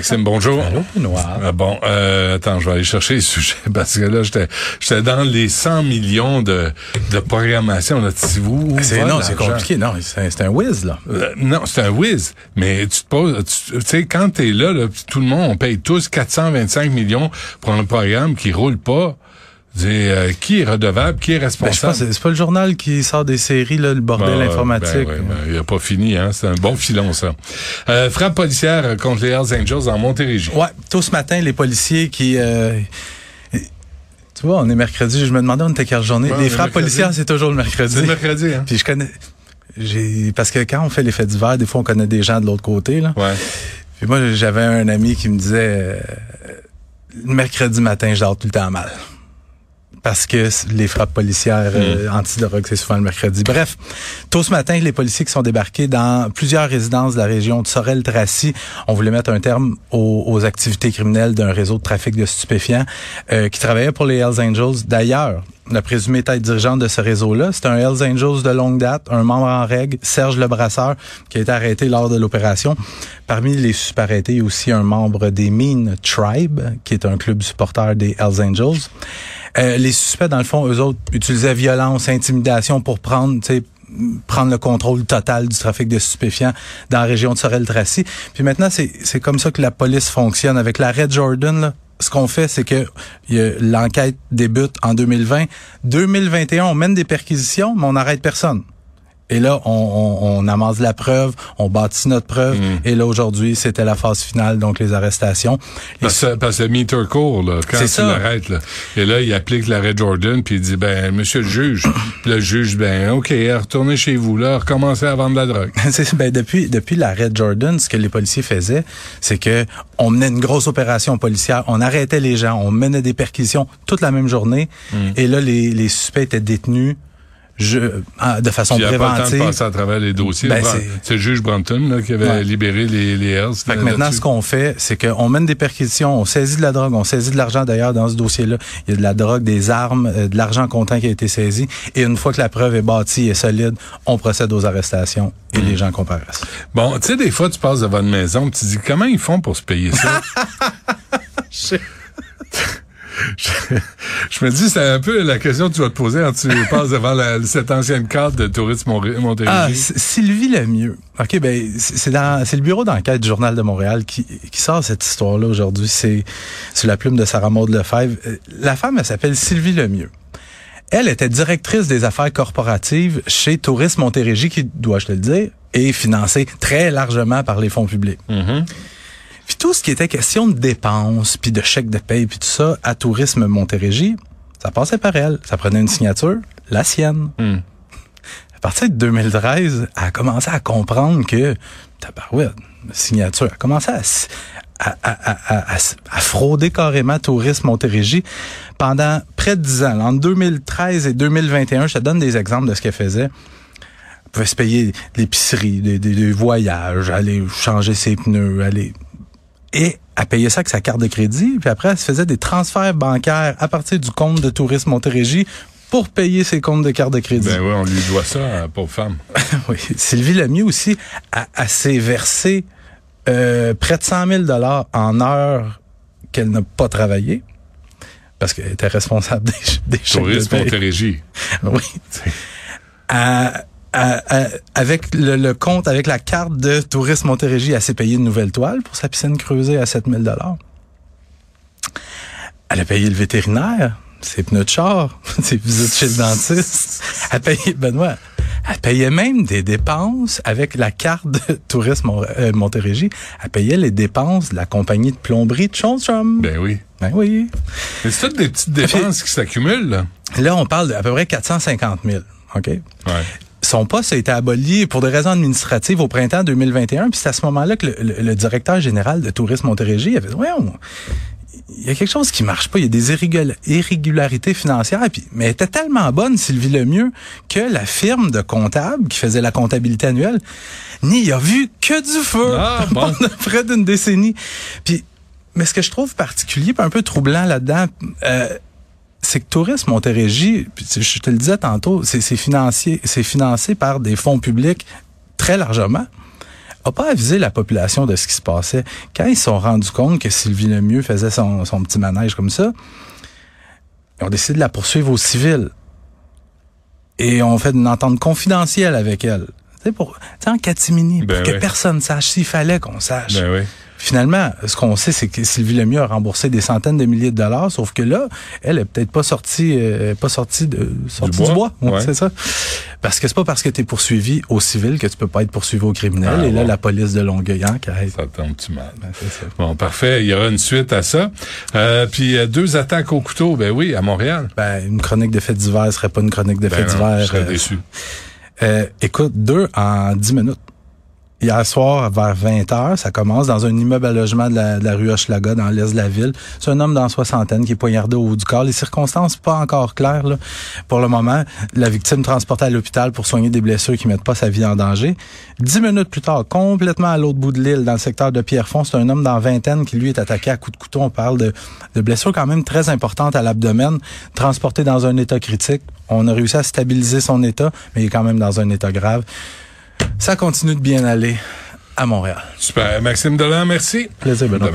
Maxime, bonjour. Allô. Ah bon, euh, attends, je vais aller chercher les sujets parce que là, j'étais, j'étais dans les 100 millions de, de programmation. Là, si vous, C'est, va non, c'est compliqué. Non, c'est, c'est un whiz, là. Euh, non, c'est un whiz. Mais tu te poses, tu sais, quand t'es là, là, tout le monde, on paye tous 425 millions pour un programme qui roule pas. Euh, qui est redevable, qui est Ben, responsable? que c'est, pas le journal qui sort des séries, là, le bordel Ben, informatique. ben, ouais, ben, il a pas fini, hein. C'est un bon filon, ça. Euh, frappe policière contre les Hells Angels en Montérégie. Ouais, tôt ce matin, les policiers qui... euh, tu vois, on est mercredi. Je me demandais on était quelle journée. Les frappes mercredi. policières, c'est toujours le mercredi. C'est mercredi, hein? Puis je connais... J'ai, parce que quand on fait les faits divers, des fois, on connaît des gens de l'autre côté, là. Ouais. Puis moi, j'avais un ami qui me disait, euh, le mercredi matin, je dors tout le temps mal. Parce que les frappes policières euh, antidrogue, c'est souvent le mercredi. Bref, tôt ce matin, les policiers qui sont débarqués dans plusieurs résidences de la région de Sorel-Tracy ont voulu mettre un terme aux, aux activités criminelles d'un réseau de trafic de stupéfiants euh, qui travaillait pour les Hells Angels. D'ailleurs, la présumée tête dirigeante de ce réseau-là, c'est un Hells Angels de longue date, un membre en règle, Serge Lebrasseur, qui a été arrêté lors de l'opération. Parmi les suspects arrêtés, il y a aussi un membre des Mean Tribe, qui est un club supporter des Hells Angels. Euh, les suspects, dans le fond, eux autres, utilisaient violence, intimidation pour prendre, prendre le contrôle total du trafic de stupéfiants dans la région de Sorel-Tracy. Puis maintenant, c'est comme ça que la police fonctionne. Avec l'arrêt Jordan, ce qu'on fait, c'est que l'enquête débute en 2020. 2021, on mène des perquisitions, mais on n'arrête personne. Et là, on, on, on amasse la preuve, on bâtit notre preuve. Et là, aujourd'hui, c'était la phase finale, donc les arrestations. Parce, que- parce que le meter court, là, quand tu l'arrêtes, là. Et là, il applique l'arrêt Jordan, puis il dit, ben, monsieur le juge. Le juge, ben, OK, retournez chez vous, là, recommencez à vendre de la drogue. Ben, depuis depuis l'arrêt Jordan, ce que les policiers faisaient, c'est que on menait une grosse opération policière, on arrêtait les gens, on menait des perquisitions toute la même journée, et là les, les suspects étaient détenus je, ah, de façon Puis il n'y a pas le temps de préventive. passer à travers les dossiers. Ben, c'est- le juge Branton, là, qui avait Ouais. libéré les, les Hells. Fait que là, maintenant, ce qu'on fait, c'est qu'on mène des perquisitions, on saisit de la drogue, on saisit de l'argent d'ailleurs dans ce dossier-là. Il y a de la drogue, des armes, euh, de l'argent comptant qui a été saisi. Et une fois que la preuve est bâtie et solide, on procède aux arrestations et Mm. les gens comparaissent. Bon, tu sais, des fois, tu passes devant une maison, tu dis, comment ils font pour se payer ça? je, je me dis, c'est un peu la question que tu vas te poser quand tu passes devant la- cette ancienne carte de tourisme Ah, Montérégie. S- Sylvie Lemieux. OK, ben c'est dans c'est le bureau d'enquête du Journal de Montréal qui, qui sort cette histoire-là aujourd'hui. C'est sur la plume de Sarah Maud Lefebvre. Euh, La femme, elle s'appelle Sylvie Lemieux. Elle était directrice des affaires corporatives chez Tourisme Montérégie, qui, dois-je te le dire, est financée très largement par les fonds publics. Mhm. Puis tout ce qui était question de dépenses, puis de chèques de paye, puis tout ça, à Tourisme Montérégie, ça passait par elle. Ça prenait une signature, la sienne. Hmm. À partir de 2013, elle a commencé à comprendre que, tabarouette, signature, elle a commencé à, frauder carrément Tourisme Montérégie pendant près de 10 ans. Entre 2013 et 2021, je te donne des exemples de ce qu'elle faisait. Elle pouvait se payer l'épicerie, des, des- des voyages, aller changer ses pneus, aller... Et elle payait ça avec sa carte de crédit, puis après, elle se faisait des transferts bancaires à partir du compte de Tourisme Montérégie pour payer ses comptes de carte de crédit. Ben oui, on lui doit ça, hein, pauvre femme. Oui. Sylvie Lemieux aussi, a, a s'est versé euh, près de 100 000 dollars en heures qu'elle n'a pas travaillé parce qu'elle était responsable des, des de Tourisme paye. Montérégie. Oui. À- à- à- avec le, le compte, avec la carte de Tourisme Montérégie, elle s'est payé une nouvelle toile pour sa piscine creusée à 7 000 dollars. Elle a payé le vétérinaire, ses pneus de char, ses visites chez le dentiste. Elle payait, Benoît, elle payait même des dépenses avec la carte de Tourisme euh, Montérégie. Elle payait les dépenses de la compagnie de plomberie de Chonstrom. Ben oui. Ben oui. Mais c'est toutes des petites dépenses qui s'accumulent, là. Là, on parle d'à peu près 450 000. OK? Ouais. Son poste a été aboli pour des raisons administratives au printemps 2021. Puis c'est à ce moment-là que le, le- le directeur général de Tourisme Montérégie avait dit, ouais, il y a quelque chose qui marche pas. Il y a des irrégula- irrégularités financières. Puis, mais elle était tellement bonne, Sylvie Lemieux, que la firme de comptable qui faisait la comptabilité annuelle n'y a vu que du feu Ah, bon. pendant près d'une décennie. Puis Mais ce que je trouve particulier, puis un peu troublant là-dedans, euh, c'est que Tourisme Montérégie, je te le disais tantôt, c'est financé, c'est financé par des fonds publics très largement a pas avisé la population de ce qui se passait. Quand ils se sont rendus compte que Sylvie Lemieux faisait son, son petit manège comme ça, ils ont décidé de la poursuivre au civil. Et on fait une entente confidentielle avec elle. Tu sais, pour, en catimini, Ben pour que oui. personne sache s'il fallait qu'on sache. Ben oui. Finalement, ce qu'on sait, c'est que Sylvie Lemieux a remboursé des centaines de milliers de dollars, sauf que là, elle est peut-être pas sortie, euh, pas sortie de sortie du bois. bois, Ouais, Ouais. c'est ça. Parce que c'est pas parce que tu es poursuivi au civil que tu peux pas être poursuivi au criminel. Ah, Et là, bon. la police de Longueuil enquête. Ça tombe-tu mal? Ben, c'est ça. Bon, parfait. Il y aura une suite à ça. Euh, puis euh, deux attaques au couteau, ben oui, à Montréal. Ben, une chronique de faits divers serait pas une chronique de Ben faits non, je divers. serais euh, déçu. Euh, écoute, deux en dix minutes. Hier soir, vers 20 heures, ça commence dans un immeuble à logement de la, rue Hochelaga, dans l'est de la ville. C'est un homme dans soixantaine qui est poignardé au haut du corps. Les circonstances pas encore claires là. pour le moment. La victime transportée à l'hôpital pour soigner des blessures qui mettent pas sa vie en danger. Dix minutes plus tard, complètement à l'autre bout de l'île, dans le secteur de Pierrefonds, c'est un homme dans vingtaine qui lui est attaqué à coups de couteau. On parle de, de blessures quand même très importantes à l'abdomen, transporté dans un état critique. On a réussi à stabiliser son état, mais il est quand même dans un état grave. Ça continue de bien aller à Montréal. Super. Maxime Delan, merci. Plaisir, Benoît.